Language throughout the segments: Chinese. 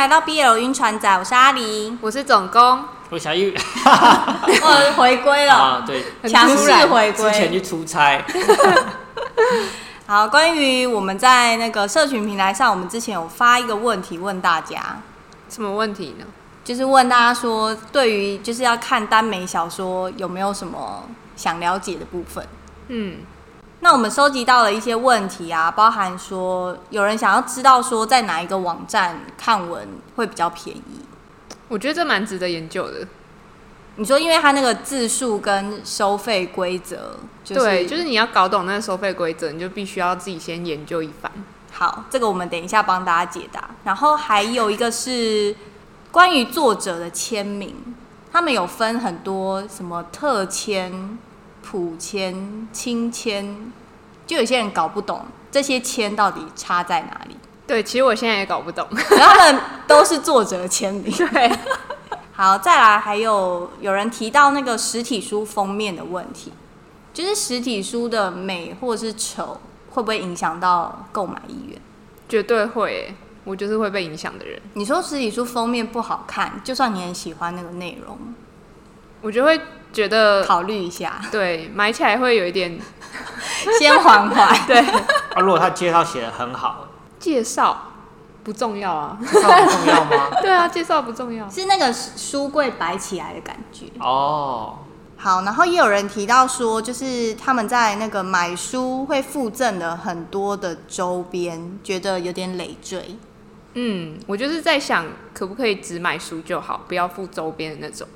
来到 BL 晕船仔，我是阿黎，我是总工，我小玉，我回归了，啊，对，强势回归，之前去出差。好，关于我们在那个社群平台上，我们之前有发一个问题问大家，什么问题呢？就是问大家说，对于就是要看耽美小说，有没有什么想了解的部分？嗯。那我们收集到了一些问题啊，包含说有人想要知道说在哪一个网站看文会比较便宜。我觉得这蛮值得研究的。你说，因为它那个字数跟收费规则，对，就是你要搞懂那个收费规则，你就必须要自己先研究一番。好，这个我们等一下帮大家解答。然后还有一个是关于作者的签名，他们有分很多什么特签。普签、亲签，就有些人搞不懂这些签到底差在哪里。对，其实我现在也搞不懂。他们都是作者的签名。对。好，再来还有有人提到那个实体书封面的问题，就是实体书的美或者是丑，会不会影响到购买意愿？绝对会，我就是会被影响的人。你说实体书封面不好看，就算你很喜欢那个内容，我就会。觉得考虑一下，对，买起来会有一点 先缓缓。对，啊，如果他介绍写的很好，介绍不重要啊，介绍不重要吗？对啊，介绍不重要，是那个书柜摆起来的感觉哦。好，然后也有人提到说，就是他们在那个买书会附赠的很多的周边，觉得有点累赘。嗯，我就是在想，可不可以只买书就好，不要附周边的那种。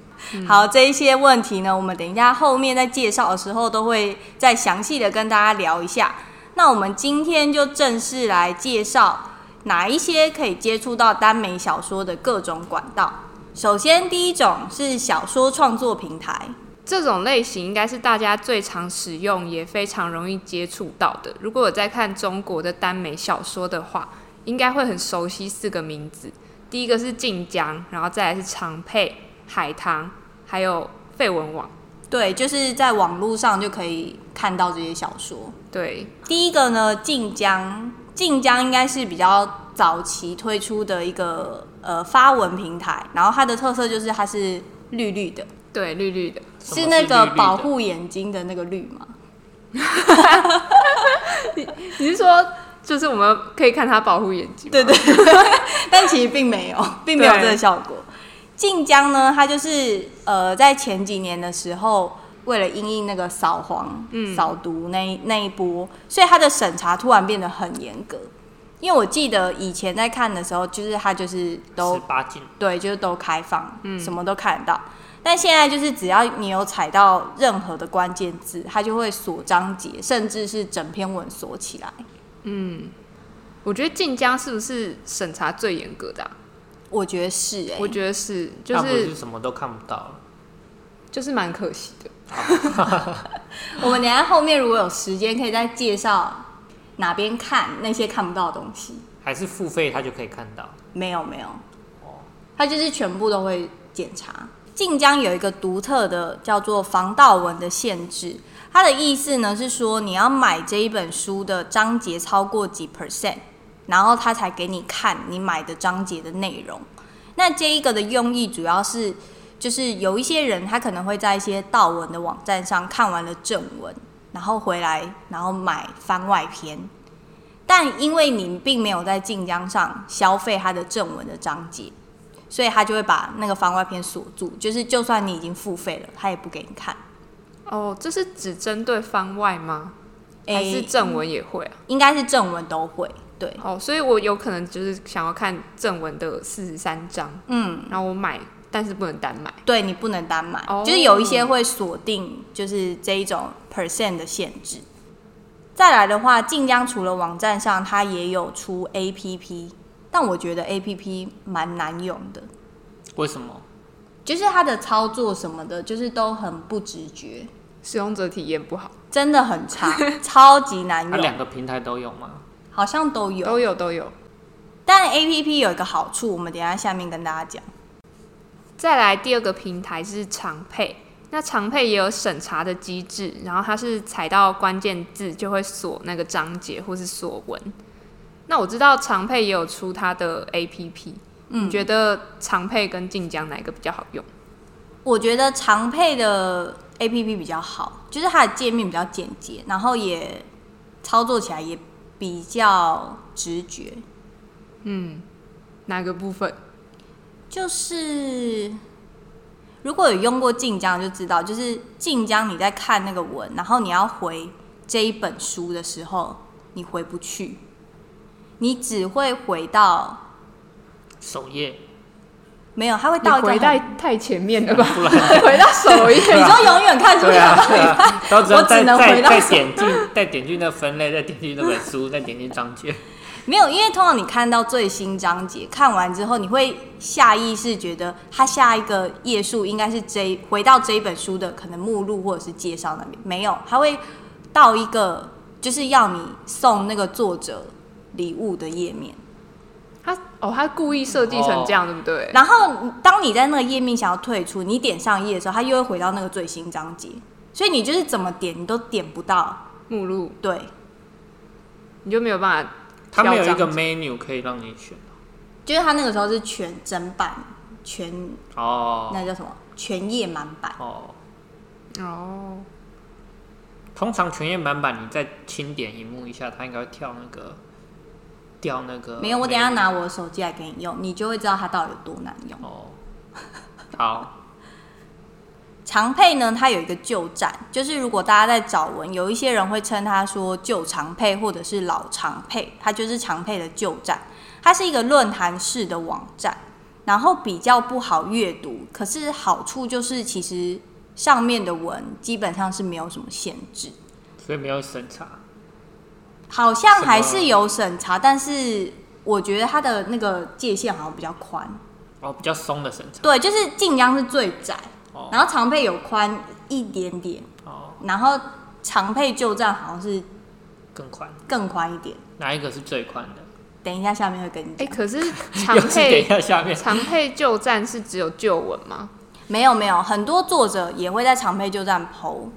好，这一些问题呢，我们等一下后面在介绍的时候都会再详细的跟大家聊一下。那我们今天就正式来介绍哪一些可以接触到耽美小说的各种管道。首先，第一种是小说创作平台，这种类型应该是大家最常使用也非常容易接触到的。如果有在看中国的耽美小说的话，应该会很熟悉四个名字。第一个是晋江，然后再来是长佩。海棠，还有废文网，对，就是在网络上就可以看到这些小说。对，第一个呢，晋江，晋江应该是比较早期推出的一个呃发文平台，然后它的特色就是它是绿绿的，对，绿绿的，是那个保护眼睛的那个绿吗？你你是说，就是我们可以看它保护眼睛？对对，但其实并没有，并没有这个效果。晋江呢，它就是呃，在前几年的时候，为了因应那个扫黄、嗯、扫毒那那一波，所以它的审查突然变得很严格。因为我记得以前在看的时候，就是它就是都18禁，对，就是都开放，嗯，什么都看得到。但现在就是只要你有踩到任何的关键字，它就会锁章节，甚至是整篇文锁起来。嗯，我觉得晋江是不是审查最严格的啊？我觉得是哎、欸，我觉得是，就是是什么都看不到，就是蛮可惜的。我们等下后面如果有时间，可以再介绍哪边看那些看不到的东西。还是付费他就可以看到？没有没有，哦他就是全部都会检查。晋江有一个独特的叫做防盗文的限制，它的意思呢是说你要买这一本书的章节超过几 percent。然后他才给你看你买的章节的内容。那这一个的用意主要是，就是有一些人他可能会在一些盗文的网站上看完了正文，然后回来然后买番外篇。但因为你并没有在晋江上消费他的正文的章节，所以他就会把那个番外篇锁住。就是就算你已经付费了，他也不给你看。哦，这是只针对番外吗？还是正文也会啊？应该是正文都会。对，哦，所以我有可能就是想要看正文的四十三章，嗯，然后我买，但是不能单买。对，你不能单买，哦，就是有一些会锁定，就是这一种 percent 的限制。再来的话，晋江除了网站上，它也有出 APP，但我觉得 APP 蛮难用的。为什么？就是它的操作什么的，就是都很不直觉，使用者体验不好，真的很差，超级难用。它两个平台都有吗？好像都有，都有都有。但 APP 有一个好处，我们等一下下面跟大家讲。再来第二个平台是常配，那常配也有审查的机制，然后它是踩到关键字就会锁那个章节或是锁文。那我知道常配也有出它的 APP，你觉得常配跟晋江哪一个比较好用？我觉得常配的 APP 比较好，就是它的界面比较简洁，然后也操作起来也比较直觉。嗯，哪个部分？就是如果有用过晋江就知道，就是晋江你在看那个文，然后你要回这一本书的时候，你回不去，你只会回到首页。没有，他会到一个回太太前面了吧？回到首页，你说永远看书看到一半，我只能回到再点进，再点进那分类，再点进那本书，再点进章节。没有，因为通常你看到最新章节，看完之后，你会下意识觉得它下一个页数应该是这回到这一本书的可能目录或者是介绍那边。没有，它会到一个就是要你送那个作者礼物的页面。他哦，他故意设计成这样，哦、对不对？然后当你在那个页面想要退出，你点上页的时候，它又会回到那个最新章节，所以你就是怎么点你都点不到目录，对，你就没有办法。它没有一个 menu 可以让你选，就是它那个时候是全整版全哦，那叫什么？全页满版哦。哦。通常全页满版，你再轻点荧幕一下，它应该会跳那个掉那个。没有，我等下拿我的手机来给你用，你就会知道它到底有多难用哦。好。长配呢，它有一个旧站，就是如果大家在找文，有一些人会称它说旧长配或者是老长配，它就是长配的旧站。它是一个论坛式的网站，然后比较不好阅读，可是好处就是其实上面的文基本上是没有什么限制，所以没有审查。好像还是有审查，但是我觉得它的那个界限好像比较宽。哦，比较松的审查。对，就是晋江是最窄。然后长配有宽一点点，哦，然后长配旧站好像是更宽，更宽一点。哪一个是最宽的？等 一下下面会跟你讲。哎，可是长配等一下下面长配旧站是只有旧文吗？没有没有，很多作者也会在长配旧站 PO。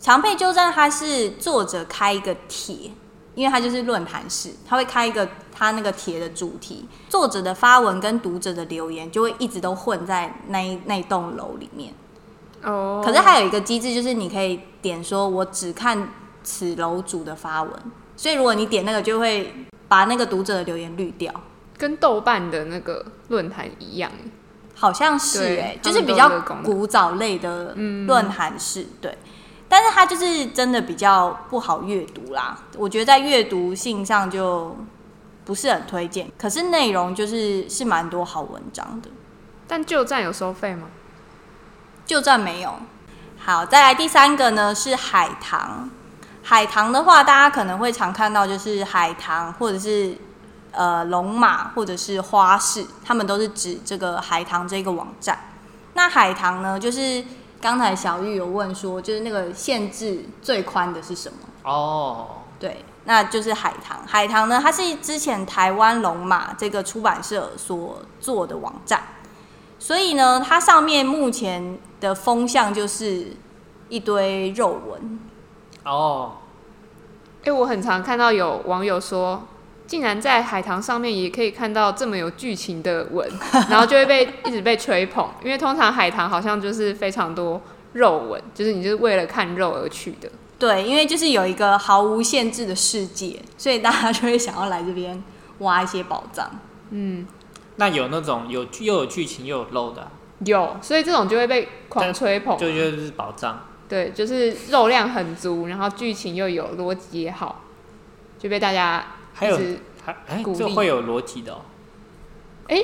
长配旧站它是作者开一个帖，因为它就是论坛式，它会开一个它那个帖的主题，作者的发文跟读者的留言就会一直都混在那一那栋楼里面。哦。可是还有一个机制，就是你可以点说“我只看此楼主的发文”，所以如果你点那个，就会把那个读者的留言滤掉。跟豆瓣的那个论坛一样，好像是哎、欸，就是比较古早类的论坛式，嗯、对。但是它就是真的比较不好阅读啦，我觉得在阅读性上就不是很推荐。可是内容就是是蛮多好文章的。但旧站有收费吗？旧站没有。好，再来第三个呢是海棠。海棠的话，大家可能会常看到就是海棠或者是呃龙马或者是花市，他们都是指这个海棠这个网站。那海棠呢，就是。刚才小玉有问说，就是那个限制最宽的是什么？哦，对，那就是海棠。海棠呢，它是之前台湾龙马这个出版社所做的网站，所以呢，它上面目前的风向就是一堆肉文。哦，哎，我很常看到有网友说。竟然在海棠上面也可以看到这么有剧情的文，然后就会被一直被吹捧，因为通常海棠好像就是非常多肉文，就是你就是为了看肉而去的。对，因为就是有一个毫无限制的世界，所以大家就会想要来这边挖一些宝藏。嗯，那有那种有又有剧情又有肉的啊？有，所以这种就会被狂吹捧，就觉得是宝藏。对，就是肉量很足，然后剧情又有逻辑也好，就被大家。还有还哎，这会有逻辑的哦。哎，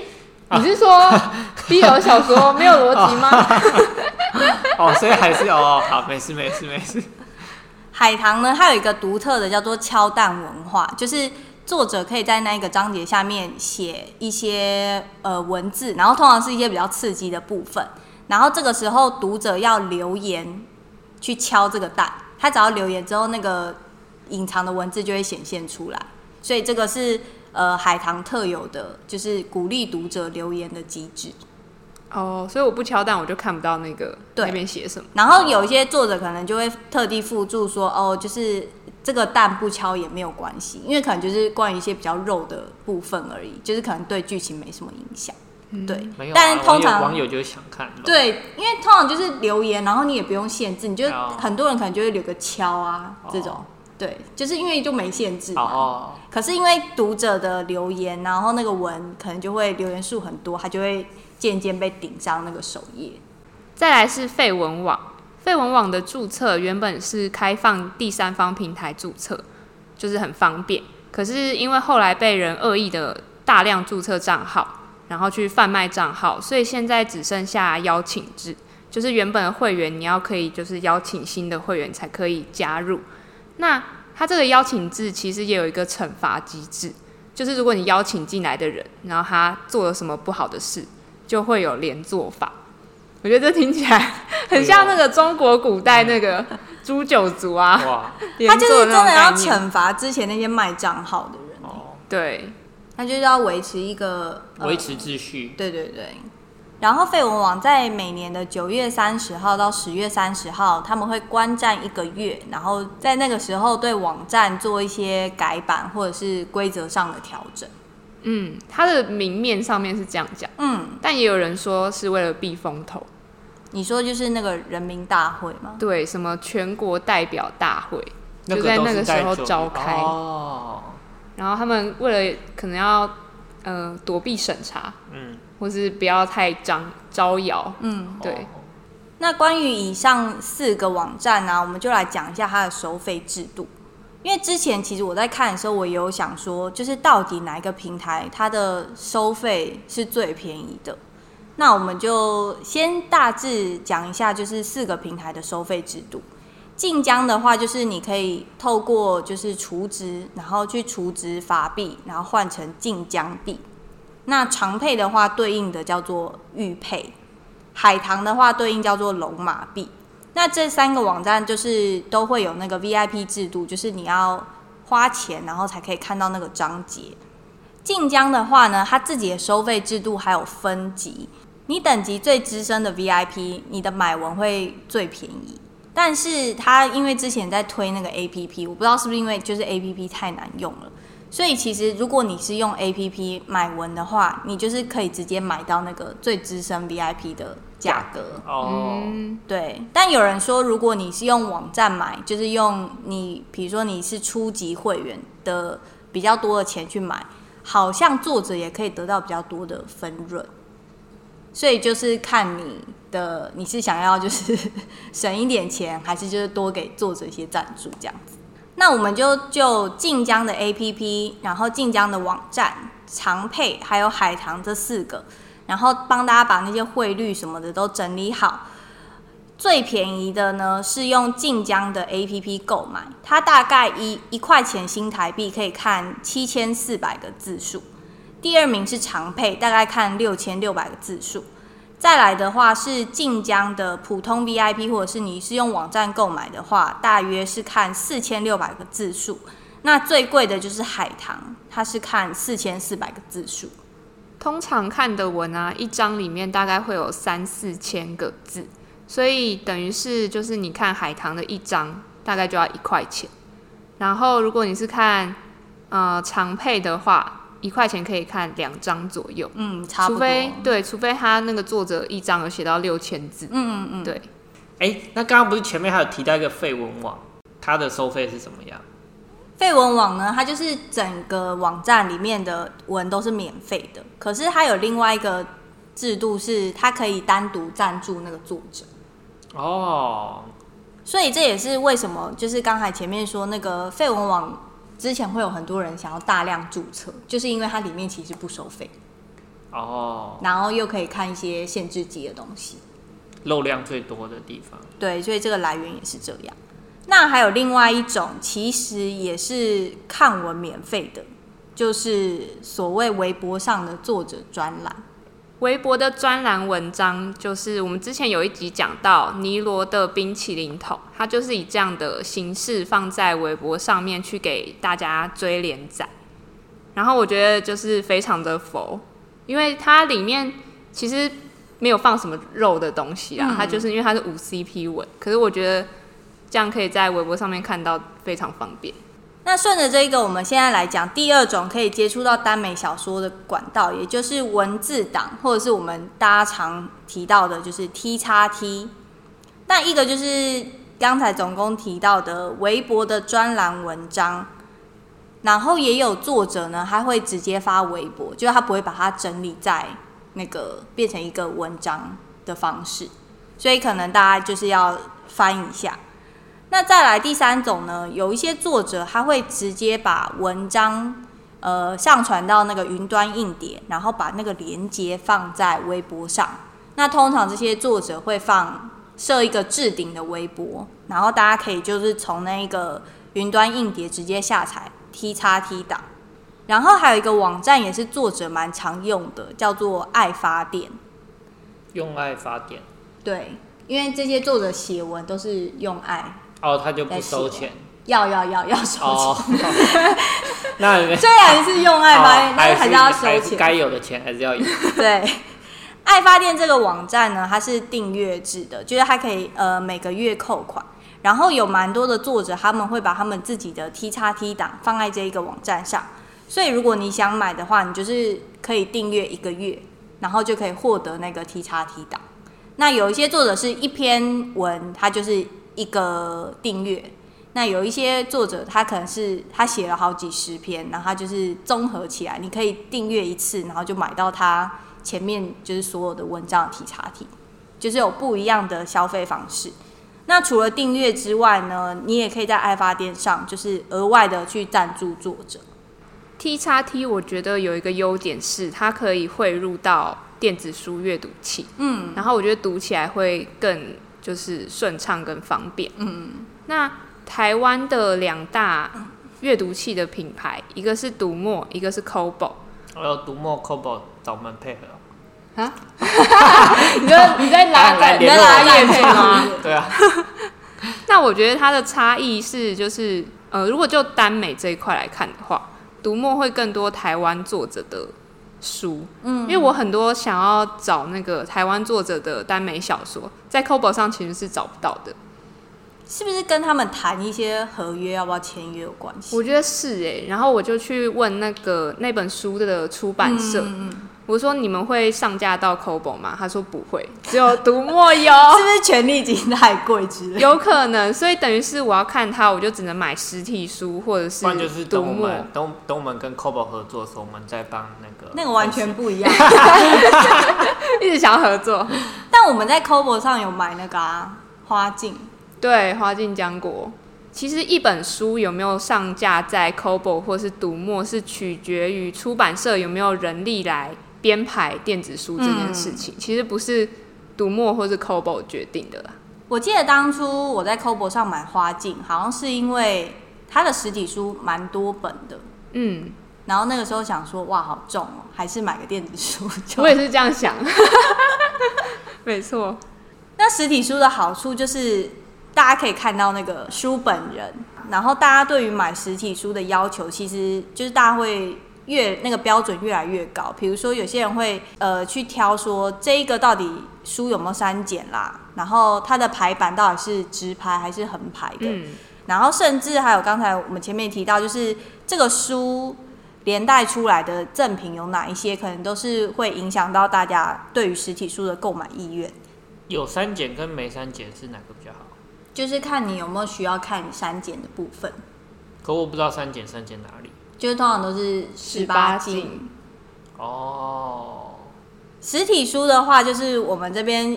你是说 BL 小说没有逻辑吗？哦，所以还是哦，好，没事没事没事。海棠呢，它有一个独特的叫做敲蛋文化，就是作者可以在那一个章节下面写一些呃文字，然后通常是一些比较刺激的部分，然后这个时候读者要留言去敲这个蛋，他只要留言之后，那个隐藏的文字就会显现出来。所以这个是呃海棠特有的，就是鼓励读者留言的机制。哦，所以我不敲蛋，我就看不到那个对那边写什么。然后有一些作者可能就会特地附注说，哦，就是这个蛋不敲也没有关系，因为可能就是关于一些比较肉的部分而已，就是可能对剧情没什么影响。嗯、对，没有啊、但通常网友就是想看。对，因为通常就是留言，然后你也不用限制，你就很多人可能就会留个敲啊、哦、这种。对，就是因为就没限制嘛。哦。可是因为读者的留言，然后那个文可能就会留言数很多，它就会渐渐被顶上那个首页。再来是废文网，废文网的注册原本是开放第三方平台注册，就是很方便。可是因为后来被人恶意的大量注册账号。然后去贩卖账号，所以现在只剩下邀请制，就是原本的会员你要可以就是邀请新的会员才可以加入。那他这个邀请制其实也有一个惩罚机制，就是如果你邀请进来的人，然后他做了什么不好的事，就会有连坐法。我觉得这听起来很像那个中国古代那个诛九族啊，他就是真的要惩罚之前那些卖账号的人。哦，对。他就是要维持一个维、呃、持秩序，对对对。然后废文网在每年的九月三十号到十月三十号，他们会观战一个月，然后在那个时候对网站做一些改版或者是规则上的调整。嗯，它的明面上面是这样讲，嗯，但也有人说是为了避风头。你说就是那个人民大会吗？对，什么全国代表大会，就在那个时候召开。哦。然后他们为了可能要呃躲避审查，嗯，或是不要太张招摇，嗯，对。那关于以上四个网站呢，啊，我们就来讲一下它的收费制度。因为之前其实我在看的时候，我也有想说，就是到底哪一个平台它的收费是最便宜的？那我们就先大致讲一下，就是四个平台的收费制度。晋江的话，就是你可以透过就是储值，然后去储值法币，然后换成晋江币。那长佩的话，对应的叫做玉佩；海棠的话，对应叫做龙马币。那这三个网站就是都会有那个 VIP 制度，就是你要花钱，然后才可以看到那个章节。晋江的话呢，它自己的收费制度还有分级，你等级最资深的 VIP，你的买文会最便宜。但是他因为之前在推那个 APP，我不知道是不是因为就是 APP 太难用了，所以其实如果你是用 APP 买文的话，你就是可以直接买到那个最资深 VIP 的价格。哦，对。但有人说，如果你是用网站买，就是用你比如说你是初级会员的比较多的钱去买，好像作者也可以得到比较多的分润。所以就是看你的，你是想要就是 省一点钱，还是就是多给作者一些赞助这样子。那我们就就晋江的 APP，然后晋江的网站、长佩还有海棠这四个，然后帮大家把那些汇率什么的都整理好。最便宜的呢是用晋江的 APP 购买，它大概一一块钱新台币可以看七千四百个字数。第二名是长配，大概看六千六百个字数。再来的话是晋江的普通 VIP，或者是你是用网站购买的话，大约是看四千六百个字数。那最贵的就是海棠，它是看四千四百个字数。通常看的文啊，一张里面大概会有三四千个字，所以等于是就是你看海棠的一张大概就要一块钱。然后如果你是看呃长配的话。一块钱可以看两张左右，嗯，差不多。除非对，除非他那个作者一张有写到六千字，嗯嗯嗯，对。哎、欸，那刚刚不是前面还有提到一个废文网，它的收费是怎么样？废文网呢，它就是整个网站里面的文都是免费的，可是它有另外一个制度，是它可以单独赞助那个作者。哦，所以这也是为什么，就是刚才前面说那个废文网。之前会有很多人想要大量注册，就是因为它里面其实不收费哦，然后又可以看一些限制级的东西，漏量最多的地方。对，所以这个来源也是这样。那还有另外一种，其实也是看文免费的，就是所谓微博上的作者专栏。微博的专栏文章，就是我们之前有一集讲到尼罗的冰淇淋桶，它就是以这样的形式放在微博上面去给大家追连载。然后我觉得就是非常的佛，因为它里面其实没有放什么肉的东西啊，它就是因为它是五 CP 文。可是我觉得这样可以在微博上面看到，非常方便。那顺着这一个，我们现在来讲第二种可以接触到耽美小说的管道，也就是文字档，或者是我们大家常提到的，就是 T 叉 T。那一个就是刚才总工提到的微博的专栏文章，然后也有作者呢，他会直接发微博，就是他不会把它整理在那个变成一个文章的方式，所以可能大家就是要翻一下。那再来第三种呢，有一些作者他会直接把文章呃上传到那个云端硬碟，然后把那个连接放在微博上。那通常这些作者会放设一个置顶的微博，然后大家可以就是从那个云端硬碟直接下载 T 叉 T 档。然后还有一个网站也是作者蛮常用的，叫做爱发电。用爱发电。对，因为这些作者写文都是用爱。哦，他就不收钱？要要要要收钱。哦、那 虽然是用爱发电，但是还是要收钱。该有的钱还是要有。对，爱发电这个网站呢，它是订阅制的，就是它可以呃每个月扣款，然后有蛮多的作者他们会把他们自己的 T 叉 T 档放在这一个网站上，所以如果你想买的话，你就是可以订阅一个月，然后就可以获得那个 T 叉 T 档。那有一些作者是一篇文，他就是。一个订阅，那有一些作者他可能是他写了好几十篇，然后他就是综合起来，你可以订阅一次，然后就买到他前面就是所有的文章的 T 叉 T，就是有不一样的消费方式。那除了订阅之外呢，你也可以在爱发电上就是额外的去赞助作者。T 叉 T 我觉得有一个优点是它可以汇入到电子书阅读器，嗯，然后我觉得读起来会更。就是顺畅跟方便。嗯，那台湾的两大阅读器的品牌，一个是读墨，一个是 Kobo。我有读墨、Kobo 找我们配合。啊？你在你在拿在你在拿业配吗？对啊。那我觉得它的差异是，就是呃，如果就耽美这一块来看的话，读墨会更多台湾作者的。书，嗯，因为我很多想要找那个台湾作者的耽美小说，在 Kobo 上其实是找不到的，是不是跟他们谈一些合约，要不要签约有关系？我觉得是哎、欸，然后我就去问那个那本书的出版社。嗯嗯我说你们会上架到 Kobo 吗？他说不会，只有读墨有。是不是权利金太贵之类？有可能，所以等于是我要看它，我就只能买实体书或者是。不然就是等我们等等我们跟 Kobo 合作的时候，我们再帮那个。那个完全不一样。一直想要合作，但我们在 Kobo 上有买那个啊，花镜。对，花镜浆果。其实一本书有没有上架在 Kobo 或是读墨，是取决于出版社有没有人力来。编排电子书这件事情，嗯、其实不是读墨或是 Kobo 决定的啦。我记得当初我在 Kobo 上买花镜，好像是因为它的实体书蛮多本的，嗯，然后那个时候想说，哇，好重哦，还是买个电子书。我也是这样想，没错。那实体书的好处就是大家可以看到那个书本人，然后大家对于买实体书的要求，其实就是大家会。越那个标准越来越高，比如说有些人会呃去挑说这一个到底书有没有删减啦，然后它的排版到底是直排还是横排的，嗯、然后甚至还有刚才我们前面提到，就是这个书连带出来的赠品有哪一些，可能都是会影响到大家对于实体书的购买意愿。有删减跟没删减是哪个比较好？就是看你有没有需要看删减的部分。可我不知道删减删减哪里。就是通常都是十八禁哦。实体书的话，就是我们这边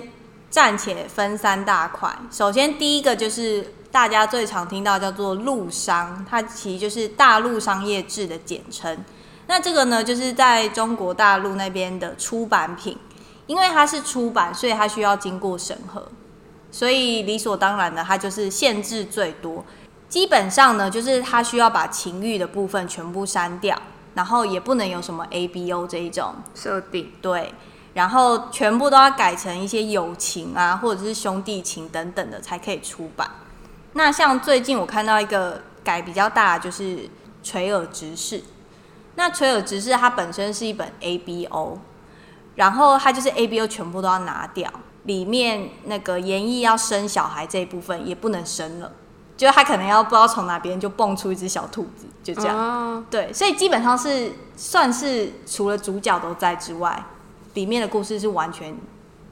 暂且分三大块。首先，第一个就是大家最常听到叫做陆商，它其实就是大陆商业制的简称。那这个呢，就是在中国大陆那边的出版品，因为它是出版，所以它需要经过审核，所以理所当然的，它就是限制最多。基本上呢，就是他需要把情欲的部分全部删掉，然后也不能有什么 A B O 这一种设定。对，然后全部都要改成一些友情啊，或者是兄弟情等等的才可以出版。那像最近我看到一个改比较大的，就是《垂耳直视》。那《垂耳直视》它本身是一本 A B O，然后它就是 A B O 全部都要拿掉，里面那个演绎要生小孩这一部分也不能生了。就他可能要不知道从哪边就蹦出一只小兔子，就这样。哦、对，所以基本上是算是除了主角都在之外，里面的故事是完全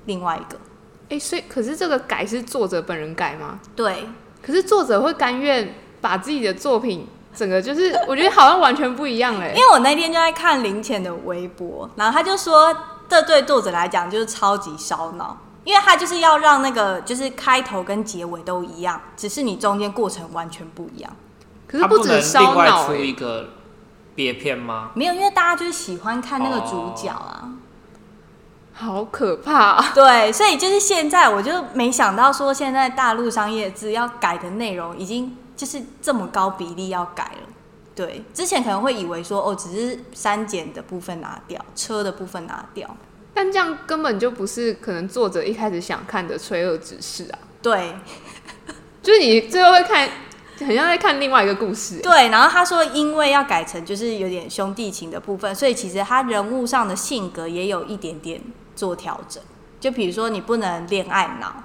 另外一个。哎、欸，所以可是这个改是作者本人改吗？对。可是作者会甘愿把自己的作品整个就是，我觉得好像完全不一样嘞。因为我那天就在看林浅的微博，然后他就说，这对作者来讲就是超级烧脑。因为它就是要让那个就是开头跟结尾都一样，只是你中间过程完全不一样。可是不止烧脑、出一个别片吗？没有，因为大家就是喜欢看那个主角啊。哦、好可怕、啊！对，所以就是现在我就没想到说，现在大陆商业志要改的内容已经就是这么高比例要改了。对，之前可能会以为说哦，只是删减的部分拿掉，车的部分拿掉。但这样根本就不是可能作者一开始想看的罪恶之事啊！对，就是你最后会看，很像在看另外一个故事。对，然后他说，因为要改成就是有点兄弟情的部分，所以其实他人物上的性格也有一点点做调整。就比如说，你不能恋爱脑，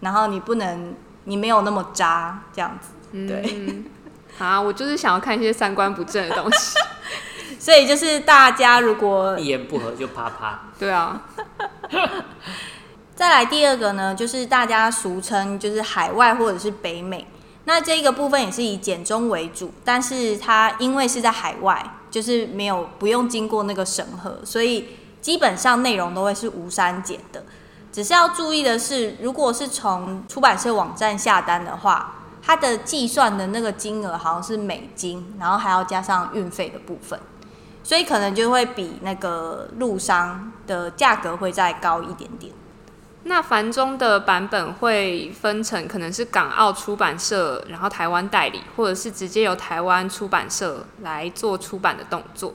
然后你不能，你没有那么渣这样子。对，嗯、啊，我就是想要看一些三观不正的东西。所以就是大家如果一言不合就啪啪，对啊。再来第二个呢，就是大家俗称就是海外或者是北美，那这个部分也是以简中为主，但是它因为是在海外，就是没有不用经过那个审核，所以基本上内容都会是无删减的。只是要注意的是，如果是从出版社网站下单的话，它的计算的那个金额好像是美金，然后还要加上运费的部分。所以可能就会比那个陆商的价格会再高一点点。那繁中的版本会分成可能是港澳出版社，然后台湾代理，或者是直接由台湾出版社来做出版的动作。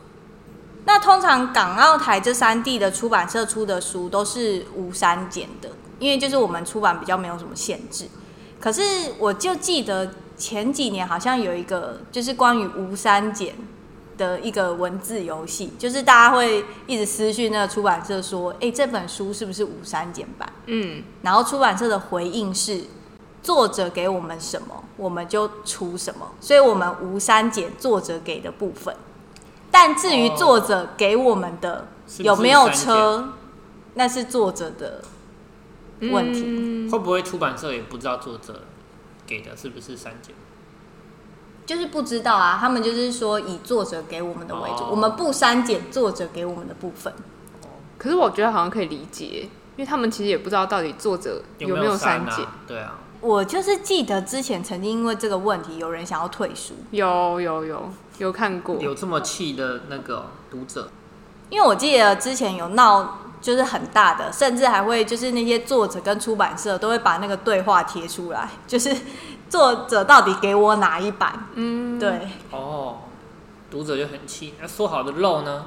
那通常港澳台这三地的出版社出的书都是无删减的，因为就是我们出版比较没有什么限制。可是我就记得前几年好像有一个就是关于无删减。的一个文字游戏，就是大家会一直私讯那个出版社说：“哎，这本书是不是无删减版？”嗯，然后出版社的回应是：“作者给我们什么，我们就出什么。”所以，我们无删减作者给的部分。但至于作者给我们的有没有车，那是作者的问题。会不会出版社也不知道作者给的是不是删减？就是不知道啊，他们就是说以作者给我们的为主，我们不删减作者给我们的部分。可是我觉得好像可以理解，因为他们其实也不知道到底作者有没有删减。对啊，我就是记得之前曾经因为这个问题，有人想要退书。有有有有看过，有这么气的那个读者。因为我记得之前有闹，就是很大的，甚至还会就是那些作者跟出版社都会把那个对话贴出来，就是。作者到底给我哪一版？嗯，对。哦，读者就很气。那说好的肉呢？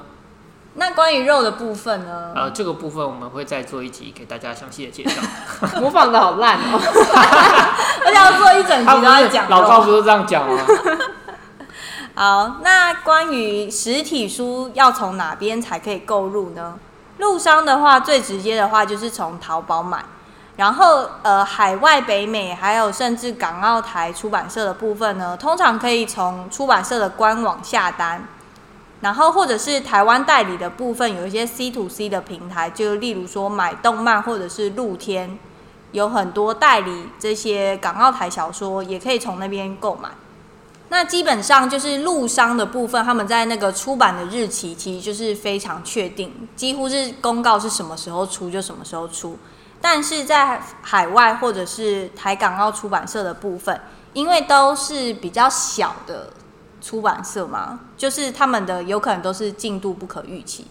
那关于肉的部分呢？呃，这个部分我们会再做一集给大家详细的介绍。模仿的好烂哦！而且要做一整集都在讲。老高不是这样讲吗？好，那关于实体书要从哪边才可以购入呢？路商的话，最直接的话就是从淘宝买。然后，呃，海外、北美还有甚至港澳台出版社的部分呢，通常可以从出版社的官网下单。然后，或者是台湾代理的部分，有一些 C to C 的平台，就例如说买动漫或者是露天，有很多代理这些港澳台小说，也可以从那边购买。那基本上就是陆商的部分，他们在那个出版的日期其实就是非常确定，几乎是公告是什么时候出就什么时候出。但是在海外或者是台港澳出版社的部分，因为都是比较小的出版社嘛，就是他们的有可能都是进度不可预期，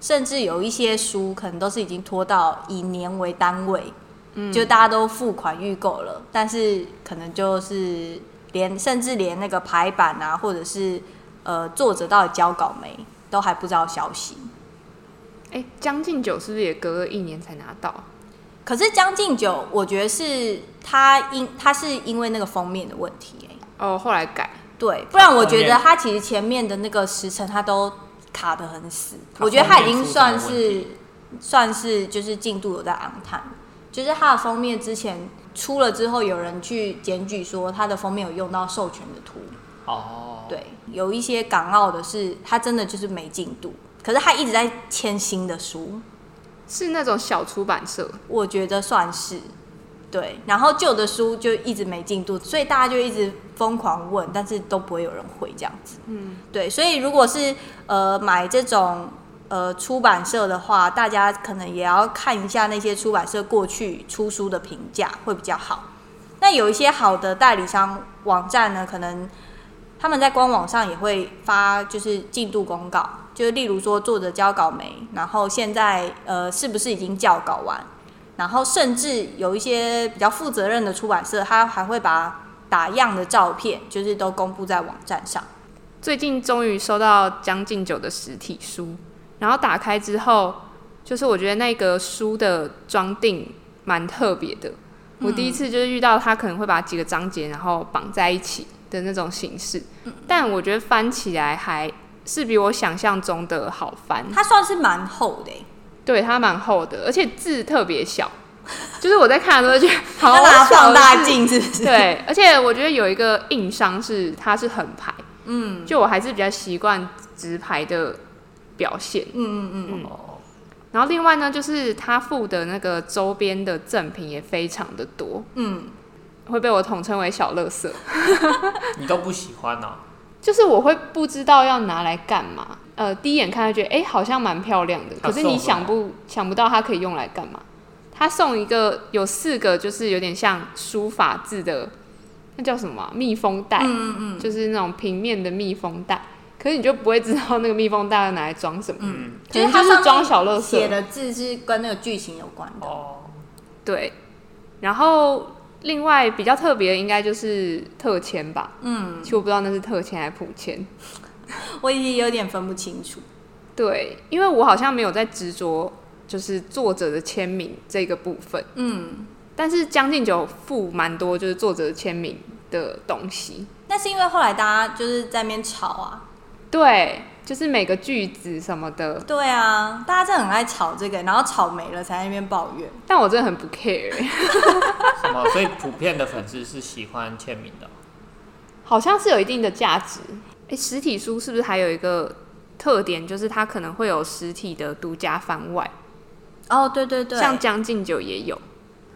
甚至有一些书可能都是已经拖到以年为单位，嗯，就大家都付款预购了，但是可能就是连甚至连那个排版啊，或者是呃作者到底交稿没，都还不知道消息。哎，将进酒是不是也隔了一年才拿到？可是将进酒，我觉得是他因他是因为那个封面的问题，欸，哦，后来改，对，不然我觉得他其实前面的那个时辰他都卡得很死，我觉得他已经算是算是就是进度有在昂探。就是他的封面之前出了之后，有人去检举说他的封面有用到授权的图。哦，对，有一些港澳的是，他真的就是没进度，可是他一直在签新的书，是那种小出版社，我觉得算是。对，然后旧的书就一直没进度，所以大家就一直疯狂问，但是都不会有人回这样子。嗯，对，所以如果是呃买这种呃出版社的话，大家可能也要看一下那些出版社过去出书的评价会比较好。那有一些好的代理商网站呢，可能他们在官网上也会发就是进度公告，就是例如说作者交稿没，然后现在呃是不是已经校稿完。然后甚至有一些比较负责任的出版社，他还会把打样的照片，就是都公布在网站上。最近终于收到《将进酒》的实体书，然后打开之后，就是我觉得那个书的装订蛮特别的。我第一次就是遇到他可能会把几个章节然后绑在一起的那种形式，但我觉得翻起来还是比我想象中的好翻。它算是蛮厚的。对，它蛮厚的，而且字特别小，就是我在看的时候就 好小，放大镜是不是？对，而且我觉得有一个硬伤是它是横排，嗯，就我还是比较习惯直排的表现，嗯嗯嗯。嗯。然后另外呢，就是它附的那个周边的赠品也非常的多，嗯，会被我统称为小乐色。你都不喜欢呢、啊？就是我会不知道要拿来干嘛。呃，第一眼看就觉得，哎、欸，好像蛮漂亮的。可是你想不想不到它可以用来干嘛？他送一个有四个，就是有点像书法字的，那叫什么、啊？密封袋。嗯嗯嗯。就是那种平面的密封袋。可是你就不会知道那个密封袋要拿来装什么。嗯。可能就是装小乐色。写的字是跟那个剧情有关的。哦。对。然后另外比较特别的，应该就是特签吧。嗯。其实我不知道那是特签还是普签。我已经有点分不清楚，对，因为我好像没有在执着，就是作者的签名这个部分，嗯，但是将进酒附蛮多，就是作者签名的东西。那是因为后来大家就是在那边吵啊，对，就是每个句子什么的，对啊，大家真的很爱吵这个，然后吵没了才在那边抱怨。但我真的很不 care，什么？所以普遍的粉丝是喜欢签名的，好像是有一定的价值。哎，实体书是不是还有一个特点，就是它可能会有实体的独家番外？哦，对对对，像《将进酒》也有，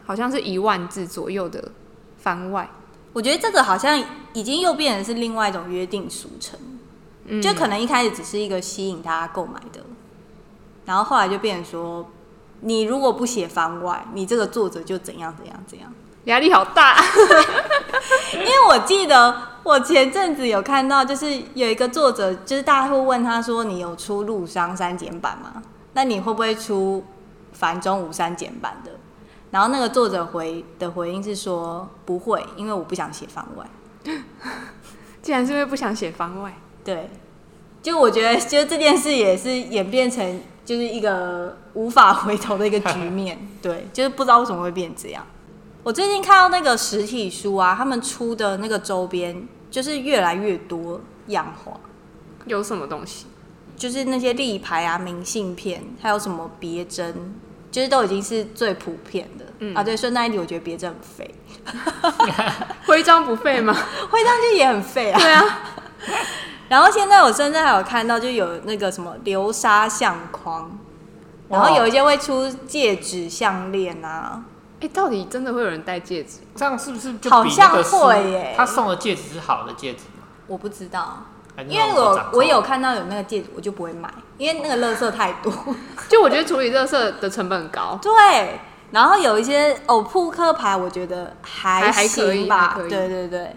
好像是一万字左右的番外。我觉得这个好像已经又变成是另外一种约定俗成，嗯，就可能一开始只是一个吸引大家购买的，然后后来就变成说，你如果不写番外，你这个作者就怎样怎样怎样。压力好大，因为我记得我前阵子有看到，就是有一个作者，就是大家会问他说：“你有出陆商删减版吗？那你会不会出繁中无删减版的？”然后那个作者回的回应是说：“不会，因为我不想写番外。”竟然是因为不想写番外？对，就我觉得，就这件事也是演变成就是一个无法回头的一个局面。对，就是不知道为什么会变这样。我最近看到那个实体书啊，他们出的那个周边就是越来越多样化。有什么东西？就是那些立牌啊、明信片，还有什么别针，就是都已经是最普遍的。嗯啊，对，顺带一提，我觉得别针很废。徽章不废吗？徽章就也很废啊。对啊。然后现在我甚至还有看到，就有那个什么流沙相框，然后有一些会出戒指、项链啊。哎、欸，到底真的会有人戴戒指？这样是不是就好像会耶？他送的戒指是好的戒指吗？我不知道，因为我我有看到有那个戒指，我就不会买，因为那个垃圾太多。就我觉得处理垃圾的成本很高。对，然后有一些哦扑克牌，我觉得还行吧，还可以，对对对。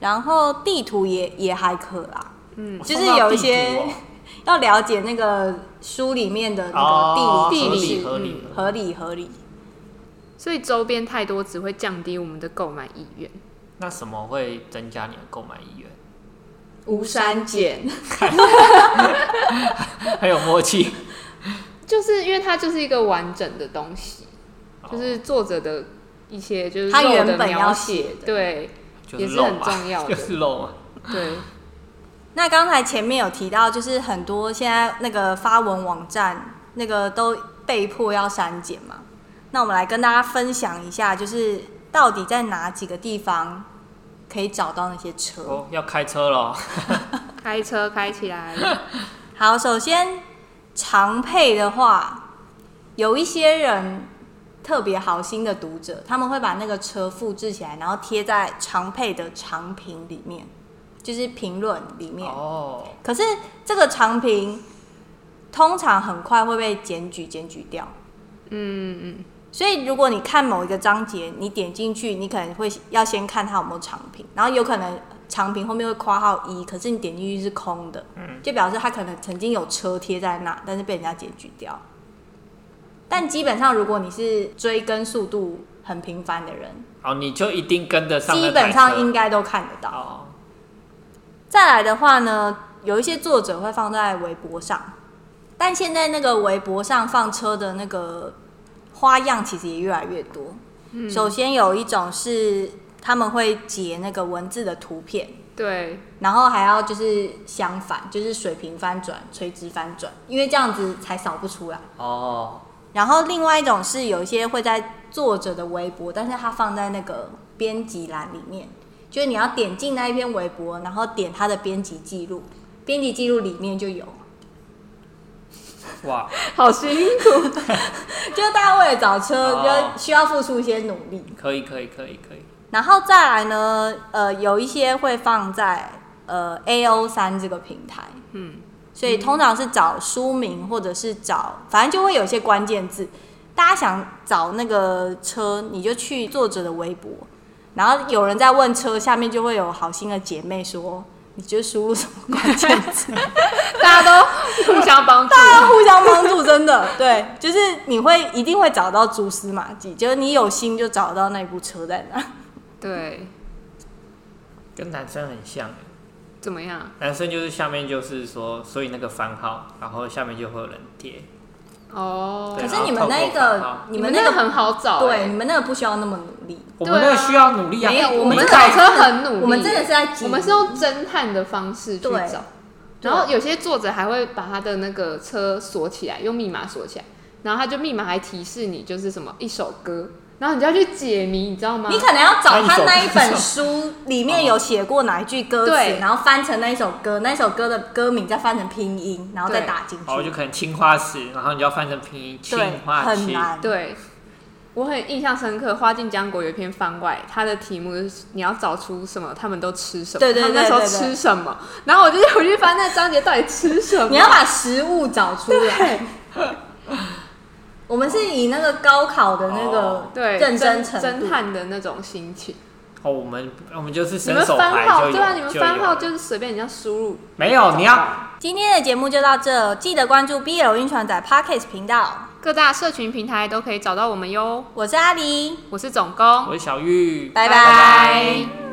然后地图也也还可啦，嗯，就是有一些 要了解那个书里面的那个地理地理合理合理合理。所以周边太多只会降低我们的购买意愿。那什么会增加你的购买意愿？无删减，很有默契。就是因为它就是一个完整的东西，就是作者的一些就是他原本要写的，对，也是很重要的，就是漏嘛。对。那刚才前面有提到，就是很多现在那个发文网站那个都被迫要删减嘛。那我们来跟大家分享一下，就是到底在哪几个地方可以找到那些车。哦，要开车了，开车开起来。好，首先常配的话，有一些人特别好心的读者，他们会把那个车复制起来，然后贴在长配的长评里面，就是评论里面。哦。可是这个长评通常很快会被检举检举掉。嗯嗯。所以如果你看某一个章节，你点进去，你可能会要先看它有没有长评，然后有可能长评后面会括号一，可是你点进去是空的，就表示它可能曾经有车贴在那，但是被人家检举掉。但基本上，如果你是追更速度很频繁的人，哦，你就一定跟得上。基本上应该都看得到。哦。再来的话呢，有一些作者会放在微博上，但现在那个微博上放车的那个。花样其实也越来越多。嗯，首先有一种是他们会截那个文字的图片，对，然后还要就是相反，就是水平翻转、垂直翻转，因为这样子才扫不出来。哦。然后另外一种是有一些会在作者的微博，但是它放在那个编辑栏里面，就是你要点进那一篇微博，然后点它的编辑记录，编辑记录里面就有。哇，好辛苦！就大家为了找车，就需要付出一些努力。可以，可以，可以，可以。然后再来呢，呃，有一些会放在呃 A O 三这个平台，嗯，所以通常是找书名或者是找，反正就会有一些关键字。大家想找那个车，你就去作者的微博，然后有人在问车，下面就会有好心的姐妹说。你觉得输入什么关键词？大家都互相帮助，大家互相帮助，真的 对，就是你会一定会找到蛛丝马迹，就是你有心就找到那部车在哪。对，跟男生很像，怎么样？男生就是下面就是说，所以那个番号，然后下面就会有人贴。哦，可是你们那个，你们那个很好找，对，你们那个不需要那么努力。我们那个需要努力啊！没有，我们找车很努力。我们真的是在，我们是用侦探的方式去找。然后有些作者还会把他的那个车锁起来，用密码锁起来，然后他就密码还提示你就是什么一首歌，然后你就要去解谜，你知道吗？你可能要找他那一本书里面有写过哪一句歌词，然后翻成那一首歌，那一首歌的歌名再翻成拼音，然后再打进去。哦，就可能青花瓷，然后你要翻成拼音，青花瓷。很难。对。我很印象深刻，《花尽江果》有一篇番外，它的题目就是你要找出什么，他们都吃什么，对对对对对，他们那时候吃什么，然后我就回去翻那章节，到底吃什么？你要把食物找出来。我们是以那个高考的那个对认真程侦探的那种心情。哦，我们我们就是伸手牌，对啊，你们番号就是随便人家输入，没有你要。今天的节目就到这，记得关注 BL 晕船仔 Podcast 频道。各大社群平台都可以找到我们哟。我是阿狸，我是总工，我是小玉，拜拜。